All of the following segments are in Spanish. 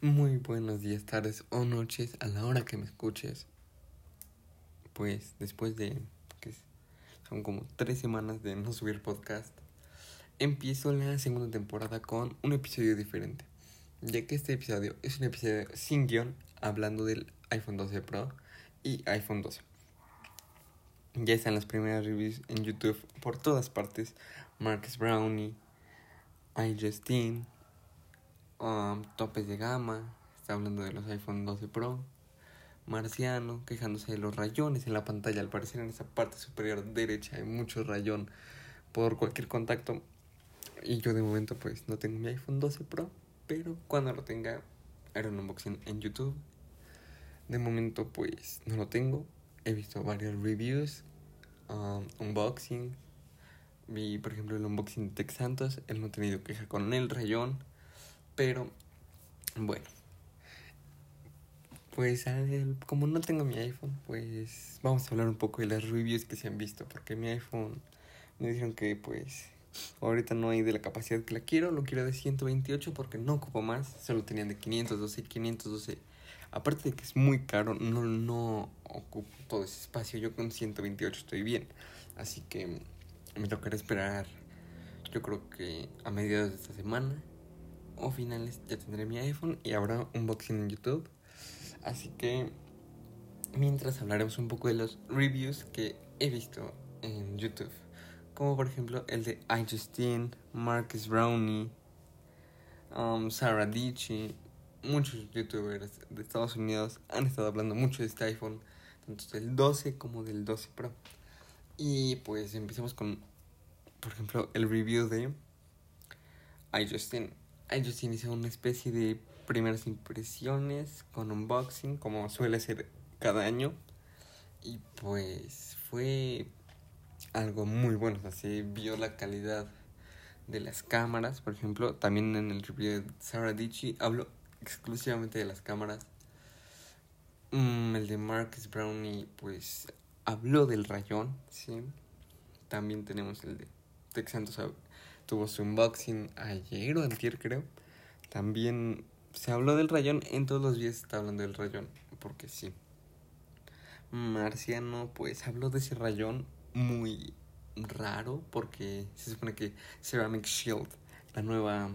Muy buenos días, tardes o noches a la hora que me escuches. Pues después de que son como tres semanas de no subir podcast, empiezo la segunda temporada con un episodio diferente. Ya que este episodio es un episodio sin guion hablando del iPhone 12 Pro y iPhone 12. Ya están las primeras reviews en YouTube por todas partes. Marcus Brownie, iJustine, um, topes de gama, está hablando de los iPhone 12 Pro, Marciano, quejándose de los rayones en la pantalla, al parecer en esa parte superior derecha hay mucho rayón por cualquier contacto. Y yo de momento pues no tengo mi iPhone 12 Pro, pero cuando lo tenga haré un unboxing en YouTube. De momento pues no lo tengo, he visto varios reviews, um, unboxing. Vi por ejemplo el unboxing de Tex Santos, él no ha tenido queja con el rayón. Pero, bueno. Pues como no tengo mi iPhone, pues vamos a hablar un poco de las reviews que se han visto. Porque mi iPhone me dijeron que pues ahorita no hay de la capacidad que la quiero. Lo quiero de 128 porque no ocupo más. Solo tenían de 512 y 512. Aparte de que es muy caro, no, no ocupo todo ese espacio. Yo con 128 estoy bien. Así que me tocará esperar. Yo creo que a mediados de esta semana o finales ya tendré mi iPhone y habrá un unboxing en YouTube. Así que mientras hablaremos un poco de los reviews que he visto en YouTube. Como por ejemplo el de iJustine, Marcus Brownie, um, Sarah Dici. Muchos youtubers de Estados Unidos han estado hablando mucho de este iPhone, tanto del 12 como del 12 Pro. Y pues empecemos con, por ejemplo, el review de iJustine ellos iniciaron una especie de primeras impresiones con unboxing, como suele ser cada año. Y pues fue algo muy bueno. O se vio la calidad de las cámaras. Por ejemplo, también en el review de Sarah Dici hablo exclusivamente de las cámaras. Mm, el de Marcus Brownie, pues habló del rayón, ¿sí? También tenemos el de Texantos tuvo su unboxing ayer o antier creo. También se habló del rayón, en todos los días está hablando del rayón, porque sí. Marciano pues habló de ese rayón muy raro porque se supone que Ceramic Shield, la nueva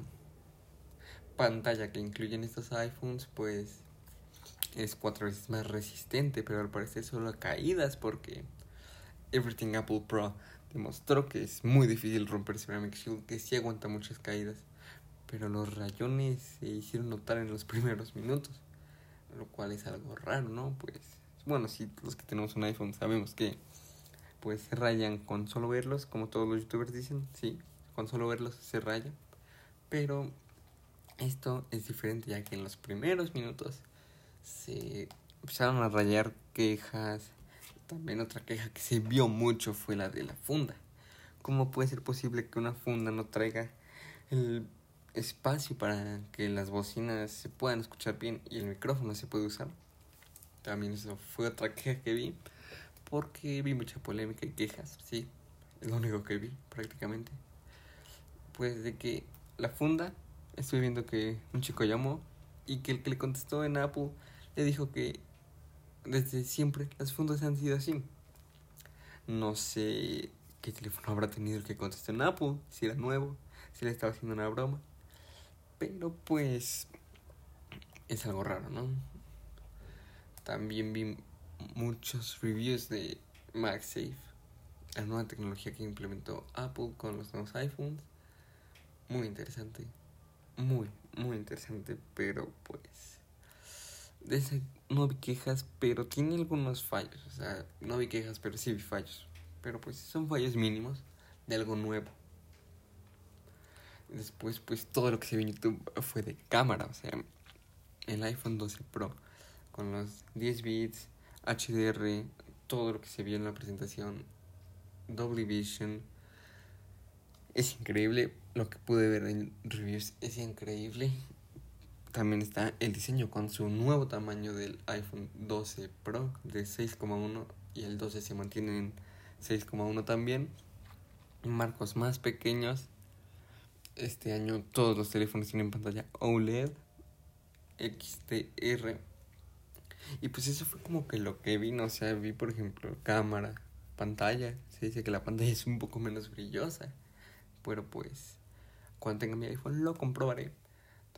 pantalla que incluyen estos iPhones, pues es cuatro veces más resistente, pero al parecer solo a caídas porque Everything Apple Pro demostró que es muy difícil romper Ceramic Shield, que sí aguanta muchas caídas, pero los rayones se hicieron notar en los primeros minutos, lo cual es algo raro, ¿no? Pues bueno, si los que tenemos un iPhone sabemos que pues se rayan con solo verlos, como todos los youtubers dicen, sí, con solo verlos se rayan, pero esto es diferente ya que en los primeros minutos se empezaron a rayar quejas, también otra queja que se vio mucho fue la de la funda. ¿Cómo puede ser posible que una funda no traiga el espacio para que las bocinas se puedan escuchar bien y el micrófono se puede usar? También eso fue otra queja que vi porque vi mucha polémica y quejas, sí, es lo único que vi prácticamente. Pues de que la funda, estoy viendo que un chico llamó y que el que le contestó en Apple le dijo que desde siempre las fundas han sido así. No sé qué teléfono habrá tenido el que contestó en Apple, si era nuevo, si le estaba haciendo una broma. Pero pues es algo raro, ¿no? También vi muchos reviews de MagSafe, la nueva tecnología que implementó Apple con los nuevos iPhones. Muy interesante, muy, muy interesante, pero pues no vi quejas, pero tiene algunos fallos. O sea, no vi quejas, pero sí vi fallos. Pero pues son fallos mínimos de algo nuevo. Después, pues todo lo que se vio en YouTube fue de cámara. O sea, el iPhone 12 Pro con los 10 bits, HDR, todo lo que se vio en la presentación, Dolby Vision. Es increíble. Lo que pude ver en reviews es increíble. También está el diseño con su nuevo tamaño del iPhone 12 Pro de 6,1 y el 12 se mantiene en 6,1 también. Marcos más pequeños. Este año todos los teléfonos tienen pantalla OLED. XTR. Y pues eso fue como que lo que vi, ¿no? o sea, vi por ejemplo cámara, pantalla. Se dice que la pantalla es un poco menos brillosa. Pero pues cuando tenga mi iPhone lo comprobaré.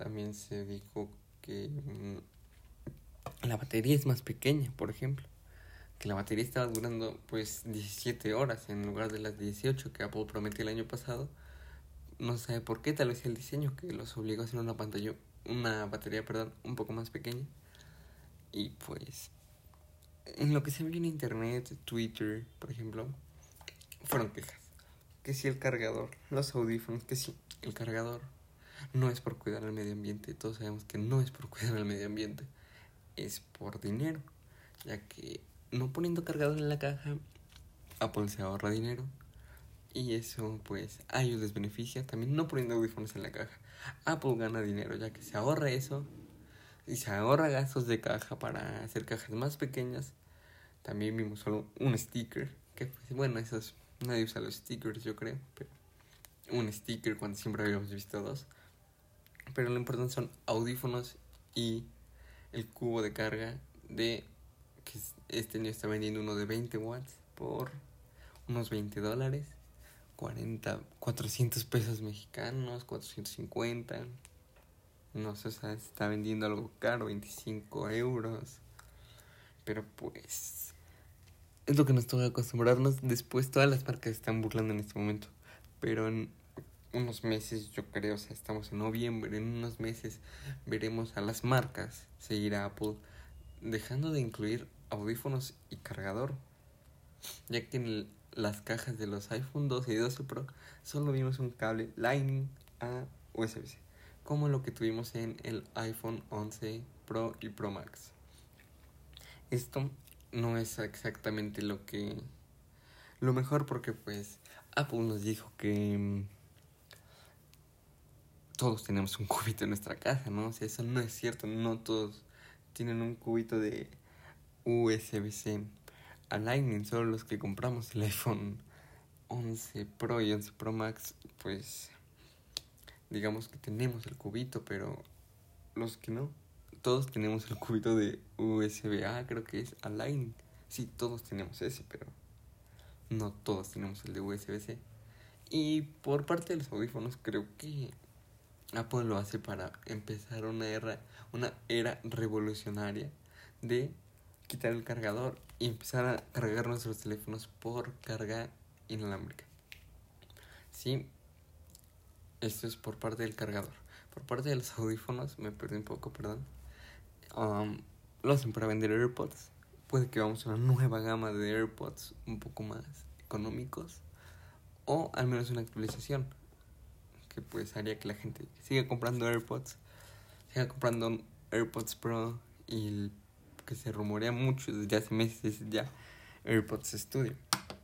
También se dijo que mm, la batería es más pequeña, por ejemplo. Que la batería estaba durando pues 17 horas en lugar de las 18 que Apple prometió el año pasado. No sé por qué, tal vez el diseño que los obligó a hacer una pantalla, una batería, perdón, un poco más pequeña. Y pues en lo que se ve en internet, Twitter, por ejemplo, fueron quejas. Que si el cargador, los audífonos, que si el cargador no es por cuidar al medio ambiente, todos sabemos que no es por cuidar al medio ambiente, es por dinero, ya que no poniendo cargador en la caja, Apple se ahorra dinero y eso pues a ellos les beneficia, también no poniendo audífonos en la caja, Apple gana dinero ya que se ahorra eso y se ahorra gastos de caja para hacer cajas más pequeñas. También vimos solo un sticker, que pues, bueno, esos nadie usa los stickers yo creo, pero un sticker cuando siempre habíamos visto dos. Pero lo importante son audífonos y el cubo de carga de que este año está vendiendo uno de 20 watts por unos 20 dólares, 40, 400 pesos mexicanos, 450. No sé, o está vendiendo algo caro, 25 euros. Pero pues es lo que nos toca acostumbrarnos. Después todas las marcas están burlando en este momento. Pero en unos meses, yo creo, o sea, estamos en noviembre, en unos meses veremos a las marcas seguir a Apple dejando de incluir audífonos y cargador. Ya que en las cajas de los iPhone 12 y 12 Pro solo vimos un cable Lightning a USB-C, como lo que tuvimos en el iPhone 11 Pro y Pro Max. Esto no es exactamente lo que lo mejor porque pues Apple nos dijo que mm, todos tenemos un cubito en nuestra casa, ¿no? O sea, eso no es cierto, no todos tienen un cubito de USB-C a Lightning, solo los que compramos el iPhone 11 Pro y 11 Pro Max, pues digamos que tenemos el cubito, pero los que no, todos tenemos el cubito de USB-A, creo que es a Lightning. Sí, todos tenemos ese, pero no todos tenemos el de USB-C. Y por parte de los audífonos, creo que Apple lo hace para empezar una era, una era revolucionaria de quitar el cargador y empezar a cargar nuestros teléfonos por carga inalámbrica. Sí, esto es por parte del cargador. Por parte de los audífonos, me perdí un poco, perdón. Um, lo hacen para vender AirPods. Puede que vamos a una nueva gama de AirPods un poco más económicos. O al menos una actualización que pues haría que la gente siga comprando AirPods, siga comprando AirPods Pro y que se rumorea mucho desde hace meses ya AirPods Studio.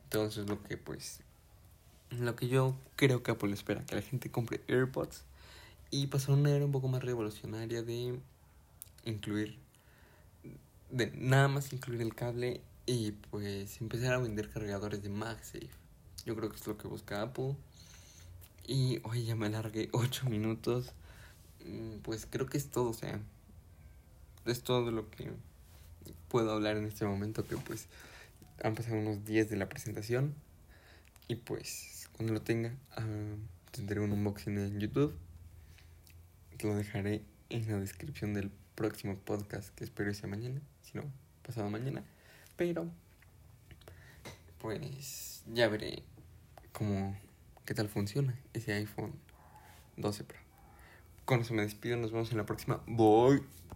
Entonces lo que pues lo que yo creo que Apple espera que la gente compre AirPods y pasar una era un poco más revolucionaria de incluir de nada más incluir el cable y pues empezar a vender cargadores de MagSafe. Yo creo que es lo que busca Apple. Y hoy ya me alargué 8 minutos. Mm, pues creo que es todo, o sea. Es todo lo que puedo hablar en este momento. Que pues han pasado unos días de la presentación. Y pues cuando lo tenga, uh, tendré un unboxing en YouTube. Lo dejaré en la descripción del próximo podcast que espero sea mañana. Si no, pasado mañana. Pero, pues ya veré cómo qué tal funciona ese iPhone 12 Pro. Con eso me despido, nos vemos en la próxima. Bye.